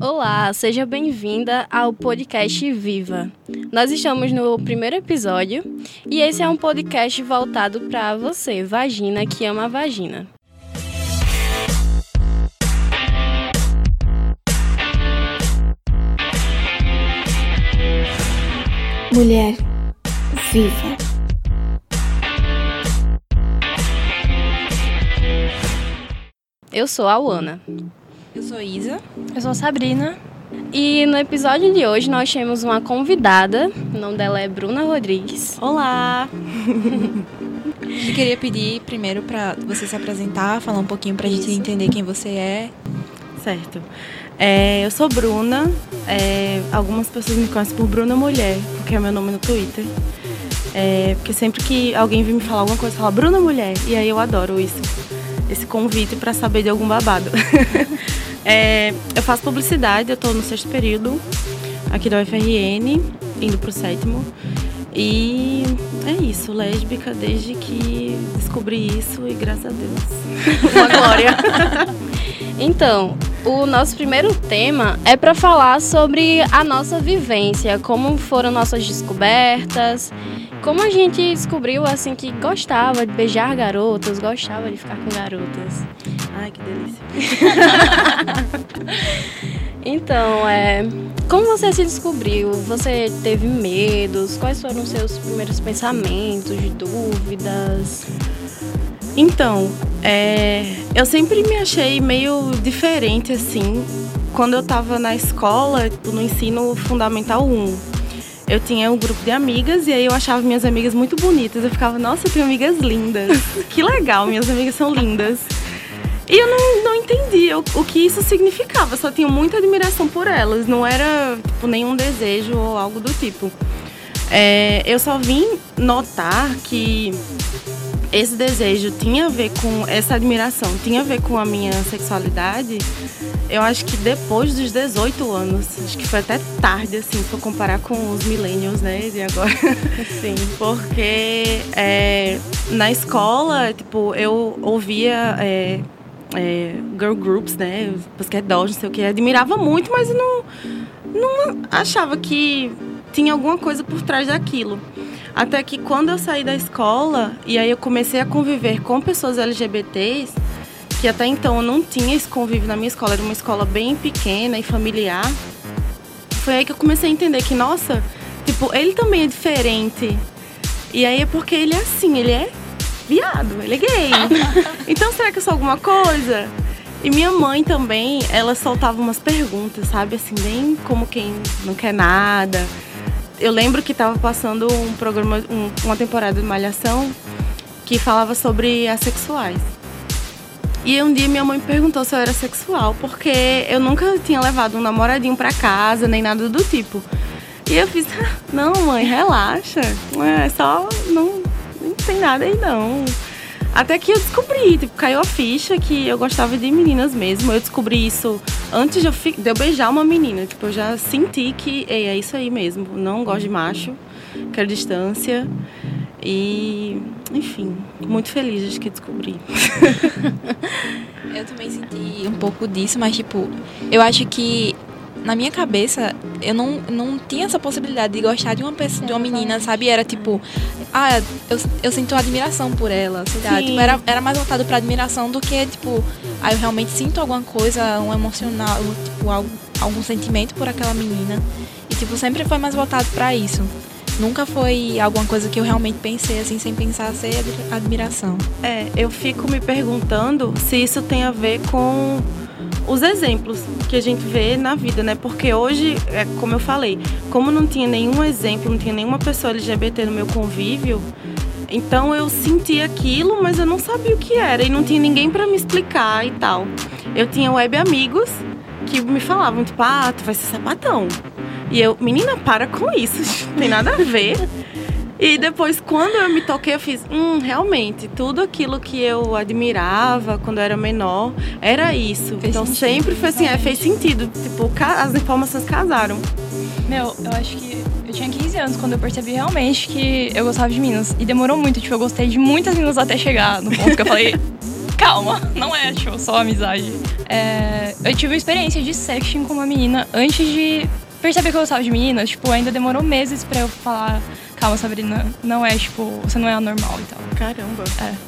Olá, seja bem-vinda ao podcast Viva. Nós estamos no primeiro episódio e esse é um podcast voltado para você, vagina que ama a vagina. Mulher viva. Eu sou a Luana. Eu sou Isa. Eu sou a Sabrina. E no episódio de hoje nós temos uma convidada, o nome dela é Bruna Rodrigues. Olá! Eu queria pedir primeiro para você se apresentar, falar um pouquinho para a gente entender quem você é. Certo. É, eu sou Bruna. É, algumas pessoas me conhecem por Bruna Mulher, porque é meu nome no Twitter. É, porque sempre que alguém vem me falar alguma coisa, fala Bruna Mulher. E aí eu adoro isso. Esse convite para saber de algum babado. É, eu faço publicidade, eu estou no sexto período aqui da UFRN, indo pro sétimo. E é isso, lésbica desde que descobri isso e graças a Deus. Uma glória. Então, o nosso primeiro tema é para falar sobre a nossa vivência, como foram nossas descobertas, como a gente descobriu assim que gostava de beijar garotas, gostava de ficar com garotas. Ai, que delícia. então, é, como você se descobriu? Você teve medos? Quais foram os seus primeiros pensamentos, dúvidas? Então, é, eu sempre me achei meio diferente assim. Quando eu tava na escola, no ensino fundamental 1, eu tinha um grupo de amigas e aí eu achava minhas amigas muito bonitas. Eu ficava, nossa, eu tenho amigas lindas. que legal, minhas amigas são lindas. E eu não, não entendia o, o, que isso significava, só tinha muita admiração por elas, não era tipo, nenhum desejo ou algo do tipo. É, eu só vim notar que esse desejo tinha a ver com essa admiração, tinha a ver com a minha sexualidade. Eu acho que depois dos 18 anos, acho que foi até tarde, assim, se eu comparar com os millennials, né, de agora. Sim. Porque é, na escola, tipo, eu ouvia é, é, girl groups, né? Basquete dolls, não sei o que. Admirava muito, mas não, não achava que tinha alguma coisa por trás daquilo. Até que quando eu saí da escola e aí eu comecei a conviver com pessoas LGBTs, que até então eu não tinha esse convívio na minha escola, era uma escola bem pequena e familiar. Foi aí que eu comecei a entender que, nossa, tipo, ele também é diferente. E aí é porque ele é assim, ele é viado, ele é gay. então será que eu sou alguma coisa? E minha mãe também, ela soltava umas perguntas, sabe? Assim, bem como quem não quer nada. Eu lembro que estava passando um programa, um, uma temporada de Malhação que falava sobre assexuais. E um dia minha mãe perguntou se eu era sexual, porque eu nunca tinha levado um namoradinho para casa, nem nada do tipo. E eu fiz, não, mãe, relaxa. É só não tem nada aí não. Até que eu descobri, tipo, caiu a ficha que eu gostava de meninas mesmo. Eu descobri isso antes de eu, de eu beijar uma menina. Tipo, eu já senti que ei, é isso aí mesmo. Não gosto de macho, quero distância. E, enfim, muito feliz de que descobri. eu também senti um pouco disso, mas, tipo, eu acho que na minha cabeça, eu não, não tinha essa possibilidade de gostar de uma pessoa, de uma menina, sabe? Era tipo, ah, eu, eu sinto admiração por ela, lá. Tipo, era, era mais voltado pra admiração do que, tipo, ah, eu realmente sinto alguma coisa, um emocional, tipo, algum, algum sentimento por aquela menina. E, tipo, sempre foi mais voltado para isso. Nunca foi alguma coisa que eu realmente pensei assim, sem pensar ser admiração. É, eu fico me perguntando se isso tem a ver com os exemplos que a gente vê na vida, né? Porque hoje, é, como eu falei, como não tinha nenhum exemplo, não tinha nenhuma pessoa LGBT no meu convívio, então eu senti aquilo, mas eu não sabia o que era e não tinha ninguém para me explicar e tal. Eu tinha web amigos que me falavam, tipo, ah, tu vai ser sapatão. E eu, menina, para com isso, não tem nada a ver. E depois, quando eu me toquei, eu fiz, hum, realmente, tudo aquilo que eu admirava quando eu era menor era isso. Fez então sentido, sempre foi assim, é, fez sentido. Tipo, as informações casaram. Meu, eu acho que eu tinha 15 anos quando eu percebi realmente que eu gostava de meninas. E demorou muito, tipo, eu gostei de muitas meninas até chegar no ponto que eu falei. calma, não é tipo, só amizade. É, eu tive uma experiência de sexting com uma menina antes de perceber que eu gostava de meninas. Tipo, ainda demorou meses pra eu falar, calma, Sabrina, não é, tipo, você não é anormal e tal. Caramba.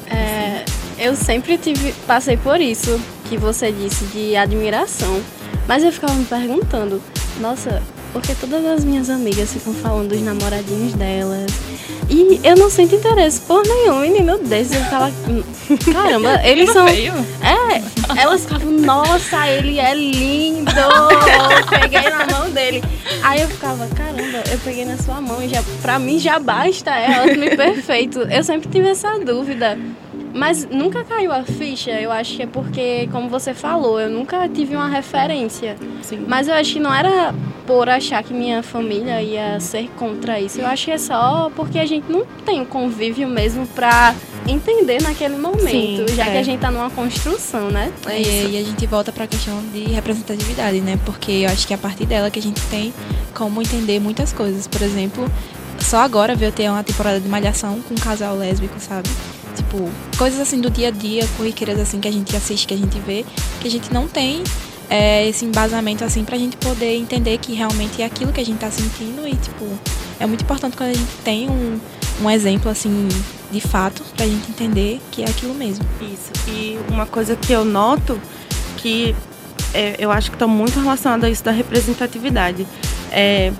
É, eu sempre tive, passei por isso que você disse de admiração. Mas eu ficava me perguntando, nossa, porque todas as minhas amigas ficam falando dos namoradinhos delas. E eu não sinto interesse por nenhum menino desse. Eu ficava, caramba, eles são. Feio. É, elas ficavam, nossa, ele é lindo! Eu peguei na mão dele. Aí eu ficava, caramba, eu peguei na sua mão e já, pra mim já basta ela, me perfeito. Eu sempre tive essa dúvida. Mas nunca caiu a ficha, eu acho que é porque, como você falou, eu nunca tive uma referência. Sim. Mas eu acho que não era por achar que minha família ia ser contra isso. Eu acho que é só porque a gente não tem o convívio mesmo pra entender naquele momento, Sim, já que é. a gente tá numa construção, né? E, e a gente volta para a questão de representatividade, né? Porque eu acho que é a partir dela que a gente tem como entender muitas coisas. Por exemplo, só agora veio ter uma temporada de malhação com um casal lésbico, sabe? Tipo, coisas assim do dia a dia, corriqueiras assim que a gente assiste, que a gente vê, que a gente não tem é, esse embasamento assim pra gente poder entender que realmente é aquilo que a gente tá sentindo e, tipo, é muito importante quando a gente tem um, um exemplo assim de fato pra gente entender que é aquilo mesmo. Isso. E uma coisa que eu noto que é, eu acho que está muito relacionado a isso da representatividade. É,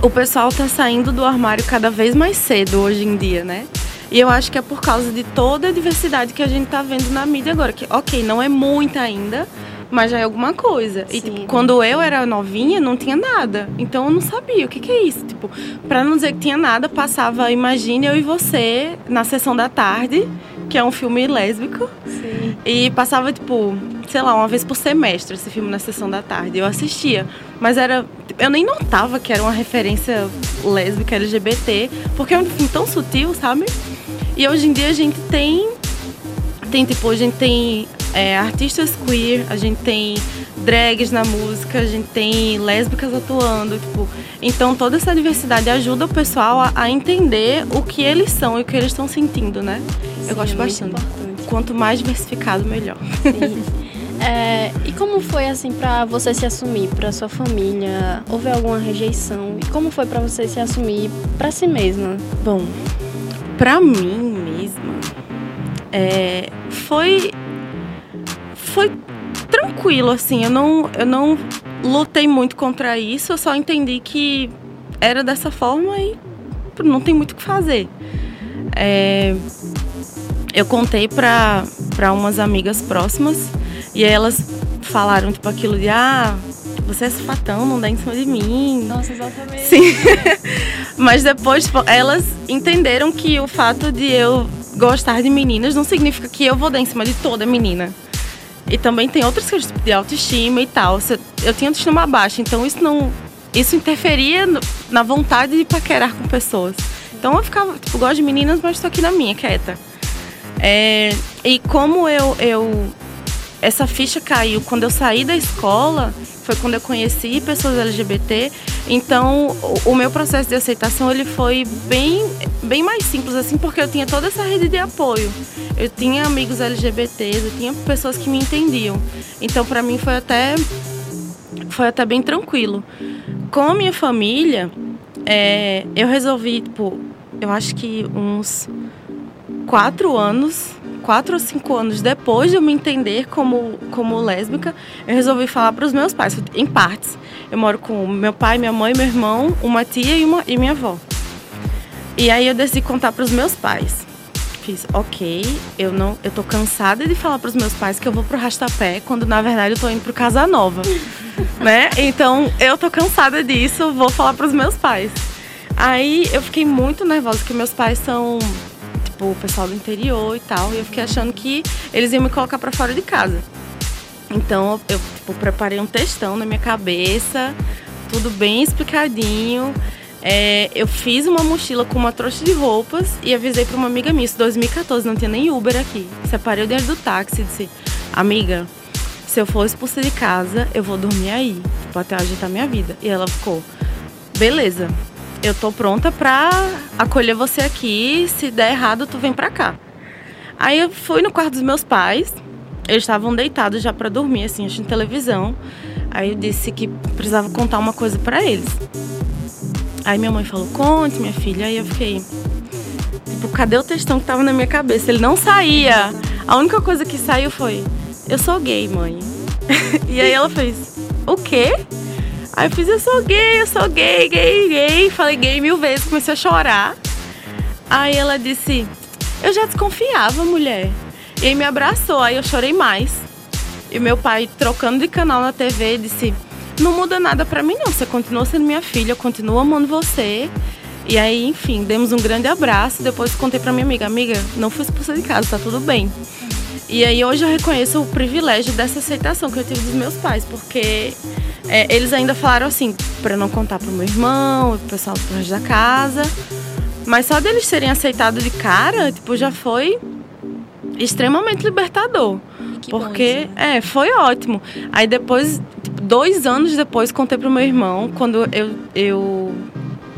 o pessoal está saindo do armário cada vez mais cedo hoje em dia, né? E eu acho que é por causa de toda a diversidade que a gente está vendo na mídia agora. Que, ok, não é muita ainda, mas já é alguma coisa. E Sim. tipo, quando eu era novinha, não tinha nada. Então eu não sabia o que, que é isso. Tipo, pra não dizer que tinha nada, passava Imagine Eu e Você na sessão da tarde, que é um filme lésbico. Sim. E passava, tipo, sei lá, uma vez por semestre esse filme na sessão da tarde. Eu assistia. Mas era. Eu nem notava que era uma referência lésbica LGBT, porque é um filme tão sutil, sabe? E hoje em dia a gente tem. Tem, tipo, a gente tem é, artistas queer, a gente tem drags na música, a gente tem lésbicas atuando, tipo. Então toda essa diversidade ajuda o pessoal a, a entender o que eles são e o que eles estão sentindo, né? Sim, Eu gosto é bastante. importante. Quanto mais diversificado, melhor. Sim. É, e como foi assim pra você se assumir pra sua família? Houve alguma rejeição? E como foi pra você se assumir pra si mesma? Bom, pra mim mesma, é, foi foi tranquilo assim. Eu não eu não lutei muito contra isso. Eu só entendi que era dessa forma e não tem muito o que fazer. É, eu contei pra para umas amigas próximas e elas falaram tipo aquilo de ah você é sapatão, não dá em cima de mim. Nossa, exatamente. Sim. Mas depois tipo, elas entenderam que o fato de eu gostar de meninas não significa que eu vou dar em cima de toda menina. E também tem outras questões de autoestima e tal. Eu tinha autoestima baixa, então isso não. Isso interferia na vontade de paquerar com pessoas. Então eu ficava, tipo, gosto de meninas, mas tô aqui na minha, quieta. É, e como eu, eu. Essa ficha caiu quando eu saí da escola, foi quando eu conheci pessoas LGBT. Então, o, meu processo de aceitação ele foi bem, bem mais simples, assim, porque eu tinha toda essa rede de apoio. Eu tinha amigos LGBTs, eu tinha pessoas que me entendiam. Então, para mim foi até foi até bem tranquilo. Com a minha família, é, eu resolvi, tipo, eu acho que uns quatro anos, quatro ou cinco anos depois de eu me entender como, como lésbica, eu resolvi falar para os meus pais, em partes. Eu moro com meu pai, minha mãe, meu irmão, uma tia e, uma, e minha avó. E aí eu decidi contar para os meus pais. Fiz, ok, eu não, eu tô cansada de falar para os meus pais que eu vou pro Rastapé, quando na verdade eu tô indo pro Casa Nova, né? Então eu tô cansada disso, vou falar para os meus pais. Aí eu fiquei muito nervosa, porque meus pais são tipo, o pessoal do interior e tal. E eu fiquei achando que eles iam me colocar pra fora de casa. Então eu tipo, preparei um textão na minha cabeça, tudo bem explicadinho. É, eu fiz uma mochila com uma trouxa de roupas e avisei pra uma amiga minha, isso em 2014, não tinha nem Uber aqui. Separei o dinheiro do táxi e disse, amiga, se eu for expulsa de casa, eu vou dormir aí, tipo, até ajeitar minha vida. E ela ficou, beleza, eu tô pronta pra acolher você aqui. Se der errado, tu vem pra cá. Aí eu fui no quarto dos meus pais, eles estavam deitados já para dormir, assim, assistindo televisão. Aí eu disse que precisava contar uma coisa para eles. Aí minha mãe falou: Conte, minha filha. Aí eu fiquei. Tipo, cadê o textão que tava na minha cabeça? Ele não saía. A única coisa que saiu foi: Eu sou gay, mãe. e aí ela fez: O quê? Aí eu fiz: Eu sou gay, eu sou gay, gay, gay. Falei gay mil vezes, comecei a chorar. Aí ela disse: Eu já desconfiava, mulher. E aí me abraçou, aí eu chorei mais. E meu pai, trocando de canal na TV, disse: Não muda nada pra mim, não. Você continua sendo minha filha, eu continuo amando você. E aí, enfim, demos um grande abraço. Depois contei pra minha amiga: Amiga, não fui expulsa de casa, tá tudo bem. E aí hoje eu reconheço o privilégio dessa aceitação que eu tive dos meus pais, porque é, eles ainda falaram assim, para não contar pro meu irmão, pro pessoal do resto da casa. Mas só deles serem aceitados de cara, tipo, já foi extremamente libertador. Que porque, bom isso, é, foi ótimo. Aí depois, tipo, dois anos depois, contei pro meu irmão, quando eu, eu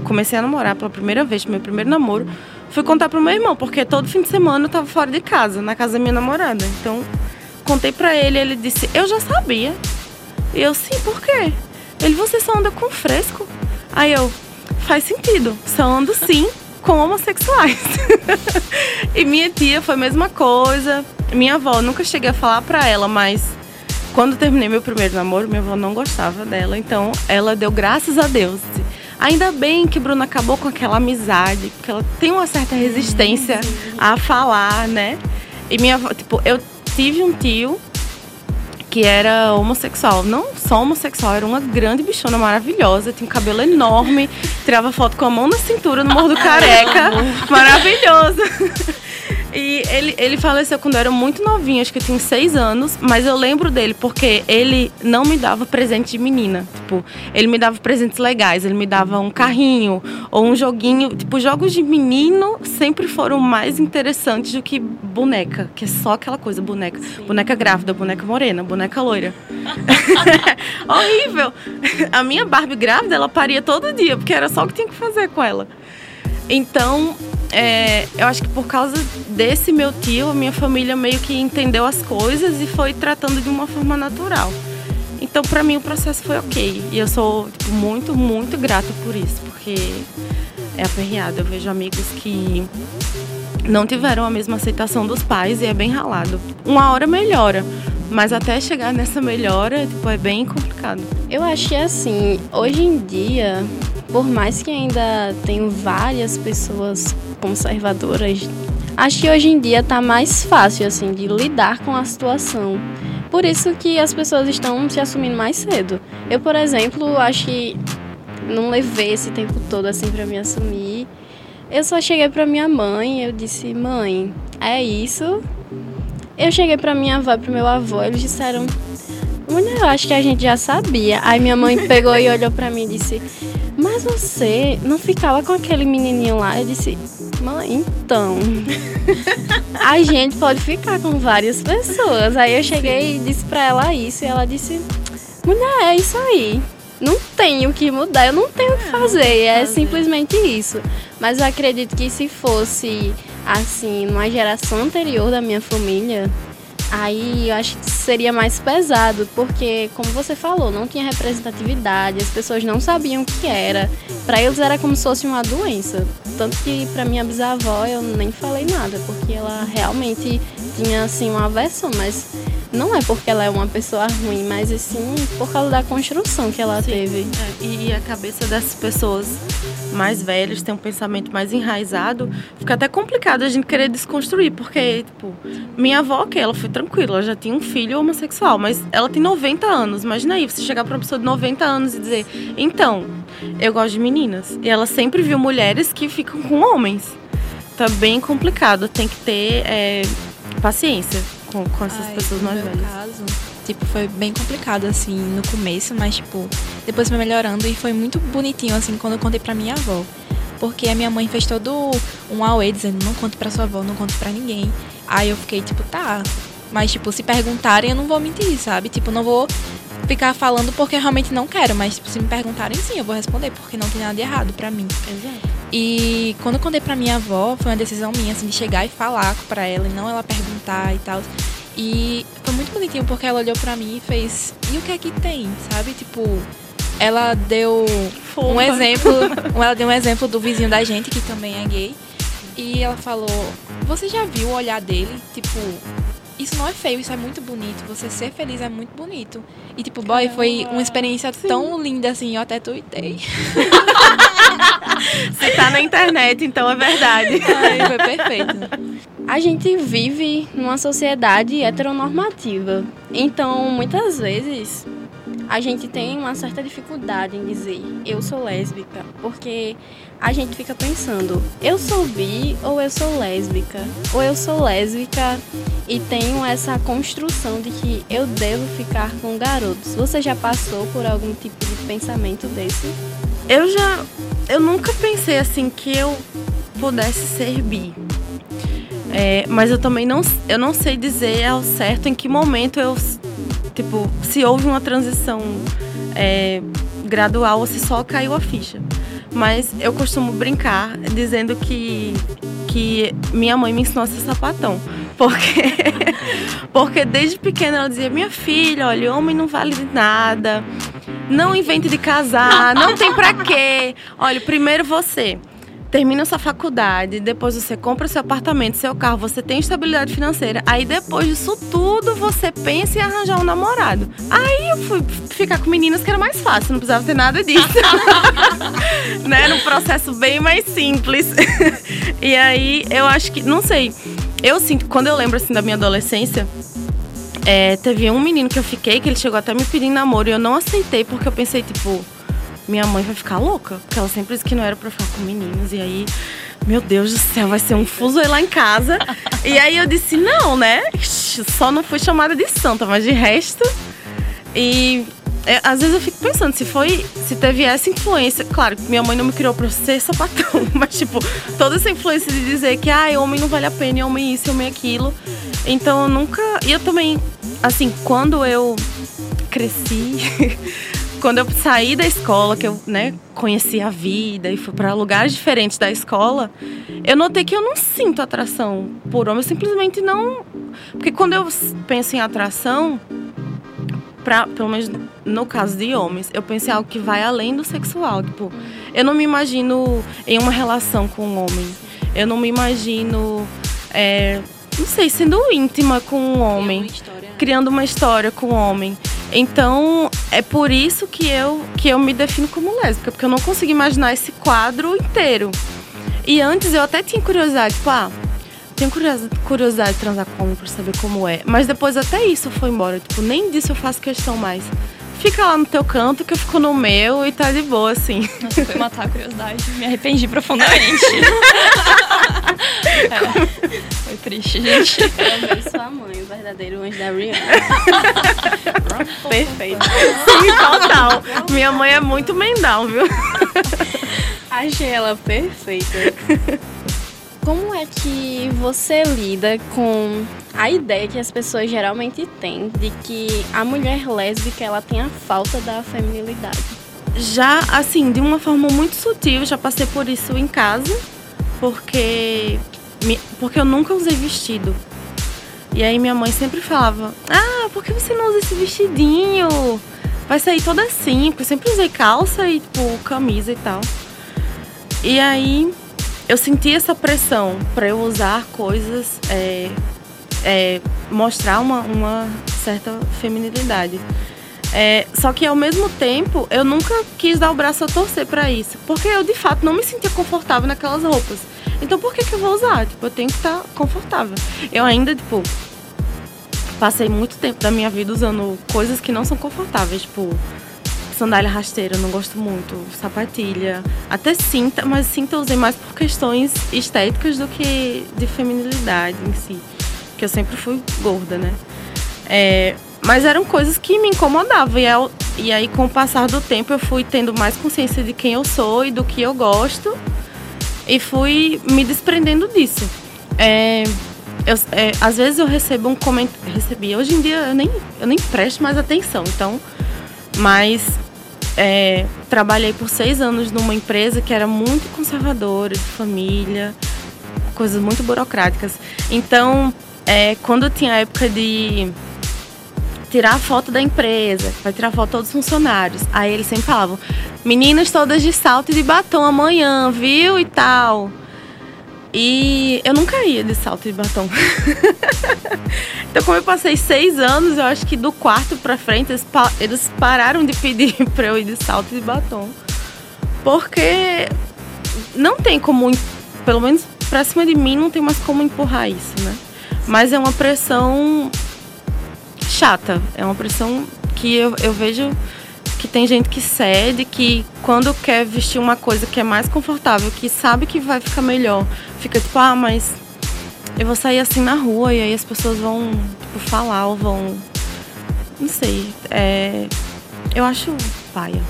comecei a namorar pela primeira vez, meu primeiro namoro, fui contar pro meu irmão, porque todo fim de semana eu tava fora de casa, na casa da minha namorada. Então, contei pra ele, ele disse, eu já sabia. E eu, sim, por quê? Ele, você só anda com fresco? Aí eu, faz sentido, só ando sim com homossexuais. e minha tia foi a mesma coisa. Minha avó, nunca cheguei a falar pra ela, mas quando terminei meu primeiro namoro, minha avó não gostava dela, então ela deu graças a Deus. Ainda bem que Bruna acabou com aquela amizade, porque ela tem uma certa resistência a falar, né? E minha avó, tipo, eu tive um tio que era homossexual. Não só homossexual, era uma grande bichona maravilhosa, tinha um cabelo enorme, tirava foto com a mão na cintura no Morro do Careca. Maravilhoso. E ele, ele faleceu quando eu era muito novinha, acho que eu tinha seis anos, mas eu lembro dele porque ele não me dava presente de menina. Tipo, ele me dava presentes legais, ele me dava um carrinho ou um joguinho. Tipo, jogos de menino sempre foram mais interessantes do que boneca, que é só aquela coisa, boneca. Boneca grávida, boneca morena, boneca loira. Horrível! A minha Barbie grávida, ela paria todo dia, porque era só o que tinha que fazer com ela. Então, é, eu acho que por causa desse meu tio, a minha família meio que entendeu as coisas e foi tratando de uma forma natural. Então, para mim, o processo foi ok. E eu sou tipo, muito, muito grata por isso, porque é aperreado. Eu vejo amigos que não tiveram a mesma aceitação dos pais e é bem ralado. Uma hora melhora, mas até chegar nessa melhora, tipo, é bem complicado. Eu acho que assim, hoje em dia, por mais que ainda tenham várias pessoas conservadoras, acho que hoje em dia tá mais fácil assim de lidar com a situação. Por isso que as pessoas estão se assumindo mais cedo. Eu, por exemplo, acho que não levei esse tempo todo assim para me assumir. Eu só cheguei para minha mãe, eu disse: "Mãe, é isso". Eu cheguei para minha avó pro meu avô, eles disseram: Mulher, eu acho que a gente já sabia. Aí minha mãe pegou e olhou pra mim e disse: Mas você não ficava com aquele menininho lá? Eu disse: Mãe, então. a gente pode ficar com várias pessoas. Aí eu cheguei e disse pra ela isso. E ela disse: Mulher, é isso aí. Não tenho o que mudar, eu não tenho o que fazer. É simplesmente isso. Mas eu acredito que se fosse assim, numa geração anterior da minha família, Aí eu acho que seria mais pesado, porque, como você falou, não tinha representatividade, as pessoas não sabiam o que era. Para eles era como se fosse uma doença. Tanto que para minha bisavó eu nem falei nada, porque ela realmente tinha assim uma aversão, mas não é porque ela é uma pessoa ruim, mas sim por causa da construção que ela Sim, teve. é, e a cabeça dessas pessoas mais velhas tem um pensamento mais enraizado, fica até complicado a gente querer desconstruir, porque, tipo, minha avó, que ela foi tranquila, ela já tinha um filho homossexual, mas ela tem 90 anos. Imagina aí, você chegar pra uma pessoa de 90 anos e dizer, então, eu gosto de meninas. E ela sempre viu mulheres que ficam com homens. Tá bem complicado, tem que ter é, paciência com, com essas Ai, pessoas mais velhas. caso, tipo, foi bem complicado, assim, no começo, mas, tipo, depois foi melhorando e foi muito bonitinho, assim, quando eu contei pra minha avó. Porque a minha mãe fez todo um auê dizendo, não conte pra sua avó, não conte pra ninguém. Aí eu fiquei, tipo, tá. Mas, tipo, se perguntarem, eu não vou mentir, sabe? Tipo, não vou ficar falando porque eu realmente não quero, mas tipo, se me perguntarem sim, eu vou responder, porque não tem nada de errado pra mim. Exato. E quando eu contei pra minha avó, foi uma decisão minha, assim, de chegar e falar pra ela, e não ela perguntar e tal. E foi muito bonitinho, porque ela olhou pra mim e fez, e o que é que tem, sabe? Tipo, ela deu um exemplo, ela deu um exemplo do vizinho da gente, que também é gay. E ela falou, você já viu o olhar dele? Tipo, isso não é feio, isso é muito bonito. Você ser feliz é muito bonito. E tipo, boy, foi uma experiência tão linda assim, eu até tuitei. Se tá na internet, então é verdade. Ai, foi perfeito. A gente vive numa sociedade heteronormativa. Então, muitas vezes, a gente tem uma certa dificuldade em dizer eu sou lésbica, porque a gente fica pensando, eu sou bi ou eu sou lésbica? Ou eu sou lésbica e tenho essa construção de que eu devo ficar com garotos. Você já passou por algum tipo de pensamento desse? Eu já. Eu nunca pensei assim que eu pudesse ser bi. É, mas eu também não, eu não sei dizer ao certo em que momento eu. Tipo, se houve uma transição é, gradual ou se só caiu a ficha. Mas eu costumo brincar dizendo que, que minha mãe me ensinou a ser sapatão. Porque, porque desde pequena ela dizia: Minha filha, olha, homem não vale nada. Não invente de casar, não tem pra quê. Olha, primeiro você termina sua faculdade, depois você compra seu apartamento, seu carro, você tem estabilidade financeira. Aí depois disso tudo, você pensa em arranjar um namorado. Aí eu fui ficar com meninas que era mais fácil, não precisava ter nada disso. né? Era um processo bem mais simples. e aí eu acho que, não sei, eu sinto, quando eu lembro assim da minha adolescência, é, teve um menino que eu fiquei que ele chegou até me pedindo namoro e eu não aceitei porque eu pensei, tipo, minha mãe vai ficar louca. Porque ela sempre disse que não era pra ficar com meninos. E aí, meu Deus do céu, vai ser um fuso lá em casa. e aí eu disse, não, né? Só não fui chamada de santa, mas de resto. E é, às vezes eu fico pensando, se foi. Se teve essa influência. Claro, minha mãe não me criou pra ser sapatão, mas tipo, toda essa influência de dizer que ah, homem não vale a pena, homem isso, homem aquilo. Então eu nunca. E eu também, assim, quando eu cresci. quando eu saí da escola, que eu né, conheci a vida e fui para lugares diferentes da escola, eu notei que eu não sinto atração por homem, eu simplesmente não. Porque quando eu penso em atração, pra, pelo menos no caso de homens, eu penso em algo que vai além do sexual. Tipo, eu não me imagino em uma relação com um homem. Eu não me imagino, é, não sei, sendo íntima com um homem. Criando uma história com um homem. Então, é por isso que eu, que eu me defino como lésbica, porque eu não consigo imaginar esse quadro inteiro. E antes eu até tinha curiosidade, tipo, ah, tenho curiosidade de transar com homem pra saber como é. Mas depois até isso foi embora. Tipo, nem disso eu faço questão mais. Fica lá no teu canto que eu fico no meu e tá de boa, assim. Nossa, foi matar a curiosidade. Me arrependi profundamente. é, foi triste, gente. Eu amei sua mãe, o verdadeiro anjo da Rihanna. Perfeito. Sim, total. Minha mãe é muito mendal, viu? Achei ela perfeita. Como é que você lida com a ideia que as pessoas geralmente têm de que a mulher lésbica ela tem a falta da feminilidade? Já, assim, de uma forma muito sutil, já passei por isso em casa, porque, porque eu nunca usei vestido. E aí minha mãe sempre falava: Ah, por que você não usa esse vestidinho? Vai sair toda assim, porque eu sempre usei calça e, tipo, camisa e tal. E aí eu senti essa pressão para eu usar coisas, é, é, mostrar uma, uma, certa feminilidade. É, só que ao mesmo tempo eu nunca quis dar o braço a torcer para isso, porque eu de fato não me sentia confortável naquelas roupas. Então por que, que eu vou usar? Tipo, eu tenho que estar confortável. Eu ainda, tipo, passei muito tempo da minha vida usando coisas que não são confortáveis, tipo, sandália rasteira, eu não gosto muito. Sapatilha. Até cinta, mas cinta eu usei mais por questões estéticas do que de feminilidade em si. Que eu sempre fui gorda, né? É, mas eram coisas que me incomodavam. E, eu, e aí, com o passar do tempo, eu fui tendo mais consciência de quem eu sou e do que eu gosto. E fui me desprendendo disso. É, eu, é, às vezes eu recebo um comentário. Recebi. Hoje em dia eu nem, eu nem presto mais atenção. Então Mas é, trabalhei por seis anos numa empresa que era muito conservadora, de família, coisas muito burocráticas. Então, é, quando tinha a época de tirar a foto da empresa, vai tirar foto de todos os funcionários. Aí eles sempre falavam, meninas todas de salto e de batom amanhã, viu? E tal. E eu nunca ia de salto de batom. então, como eu passei seis anos, eu acho que do quarto pra frente eles, pa eles pararam de pedir pra eu ir de salto de batom. Porque não tem como, pelo menos pra cima de mim, não tem mais como empurrar isso, né? Mas é uma pressão chata. É uma pressão que eu, eu vejo tem gente que cede, que quando quer vestir uma coisa que é mais confortável, que sabe que vai ficar melhor, fica tipo, ah, mas eu vou sair assim na rua e aí as pessoas vão tipo, falar ou vão. Não sei. É, eu acho paia.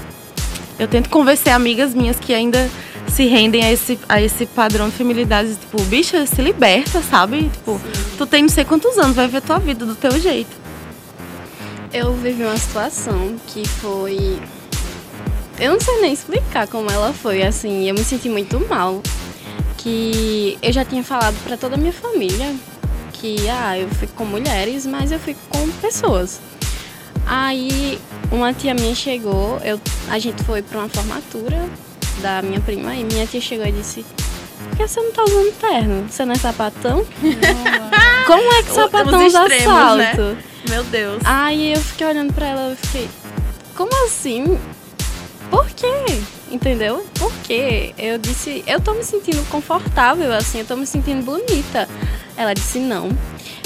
Eu tento convencer amigas minhas que ainda se rendem a esse, a esse padrão de feminilidade. Tipo, bicha, se liberta, sabe? Tipo, tu tem não sei quantos anos, vai ver tua vida do teu jeito. Eu vivi uma situação que foi. Eu não sei nem explicar como ela foi, assim, eu me senti muito mal. Que eu já tinha falado para toda a minha família que, ah, eu fico com mulheres, mas eu fico com pessoas. Aí uma tia minha chegou, eu, a gente foi para uma formatura da minha prima e minha tia chegou e disse: Por que você não tá usando terno? Você não é sapatão? Como é que sapatão usa né? salto? Né? Meu Deus. Aí eu fiquei olhando pra ela e fiquei, como assim? Por quê? Entendeu? Por quê? Eu disse, eu tô me sentindo confortável, assim, eu tô me sentindo bonita. Ela disse, não.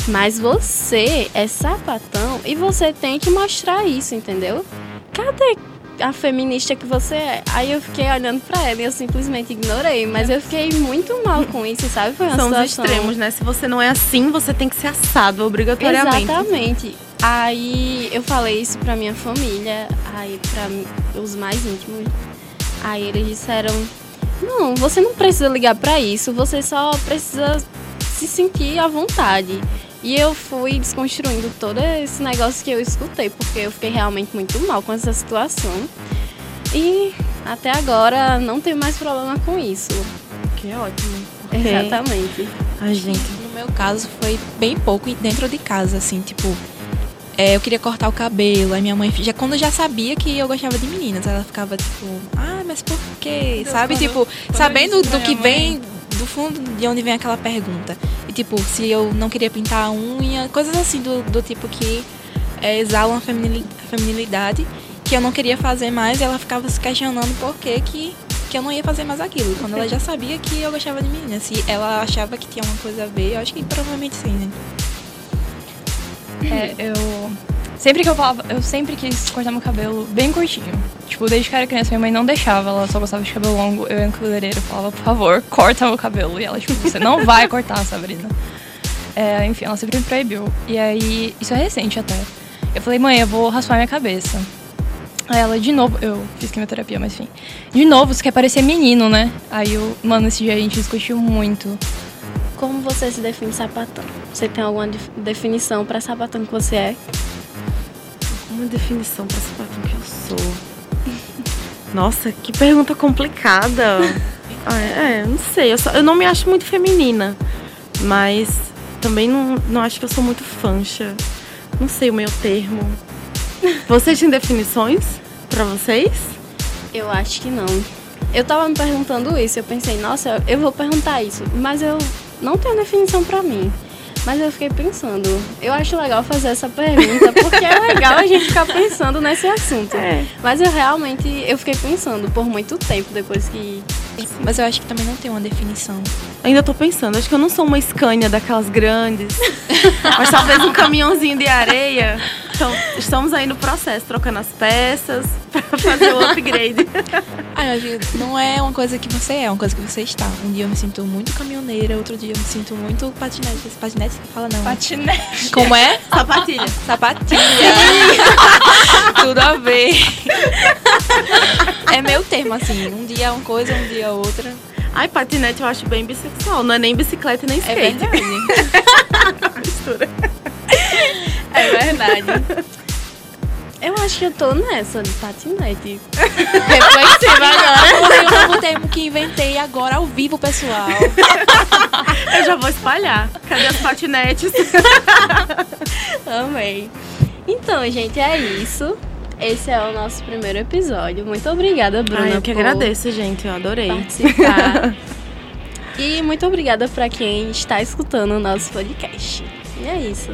Mas você é sapatão e você tem que mostrar isso, entendeu? Cadê a feminista que você é. Aí eu fiquei olhando pra ela e eu simplesmente ignorei. Mas eu fiquei muito mal com isso, sabe? Foi uma São situação... os extremos, né? Se você não é assim, você tem que ser assado obrigatoriamente. Exatamente. Aí eu falei isso pra minha família, aí pra os mais íntimos. Aí eles disseram: Não, você não precisa ligar pra isso, você só precisa se sentir à vontade. E eu fui desconstruindo todo esse negócio que eu escutei, porque eu fiquei realmente muito mal com essa situação. E até agora não tenho mais problema com isso. Que é ótimo. Exatamente. A gente. No meu caso foi bem pouco dentro de casa, assim, tipo. É, eu queria cortar o cabelo, aí minha mãe, já, quando já sabia que eu gostava de meninas, ela ficava tipo, ah, mas por quê? Deus, Sabe? Quando, tipo, quando sabendo do que vem do fundo de onde vem aquela pergunta. E tipo, se eu não queria pintar a unha, coisas assim do, do tipo que é, exalam a feminilidade, que eu não queria fazer mais, e ela ficava se questionando por que, que, que eu não ia fazer mais aquilo. Quando ela já sabia que eu gostava de meninas. Se ela achava que tinha uma coisa a ver, eu acho que provavelmente sim, né? É, eu Sempre que eu falava, eu sempre quis cortar meu cabelo bem curtinho. Tipo, desde que eu era criança, minha mãe não deixava, ela só gostava de cabelo longo. Eu ia no cabeleireiro e falava, por favor, corta meu cabelo. E ela, tipo, você não vai cortar, Sabrina. É, enfim, ela sempre me proibiu. E aí, isso é recente até. Eu falei, mãe, eu vou raspar minha cabeça. Aí ela, de novo, eu fiz quimioterapia, mas enfim. De novo, você quer parecer menino, né? Aí, eu, mano, esse dia a gente discutiu muito. Como você se define sapatão? Você tem alguma definição para sapatão que você é? Uma definição para sapatão que eu sou. Nossa, que pergunta complicada. ah, é, não sei. Eu, só, eu não me acho muito feminina. Mas também não, não acho que eu sou muito fancha. Não sei o meu termo. Vocês têm definições para vocês? Eu acho que não. Eu tava me perguntando isso, eu pensei, nossa, eu vou perguntar isso, mas eu não tenho definição para mim. Mas eu fiquei pensando, eu acho legal fazer essa pergunta, porque é legal a gente ficar pensando nesse assunto. É. Mas eu realmente, eu fiquei pensando por muito tempo depois que... Mas eu acho que também não tem uma definição. Ainda tô pensando, acho que eu não sou uma Scania daquelas grandes, mas talvez um caminhãozinho de areia. Então, estamos aí no processo, trocando as peças para fazer o upgrade. ah, não é uma coisa que você é, é uma coisa que você está. Um dia eu me sinto muito caminhoneira, outro dia eu me sinto muito patinete. Patinete que fala não. Patinete. Como é? Sapatilha. Sapatilha. Tudo a ver. é meu termo, assim. Um dia uma coisa, um dia outra. Ai, patinete eu acho bem bissexual. Não é nem bicicleta nem skate. É verdade. Mistura. É verdade. Eu acho que eu tô nessa de patinete. Reflexiva agora. O novo termo que inventei agora ao vivo, pessoal. Eu já vou espalhar. Cadê as patinetes? Amei. Então, gente, é isso. Esse é o nosso primeiro episódio. Muito obrigada, Bruna. Ai, eu que agradeço, gente. Eu adorei. participar. e muito obrigada para quem está escutando o nosso podcast. E é isso.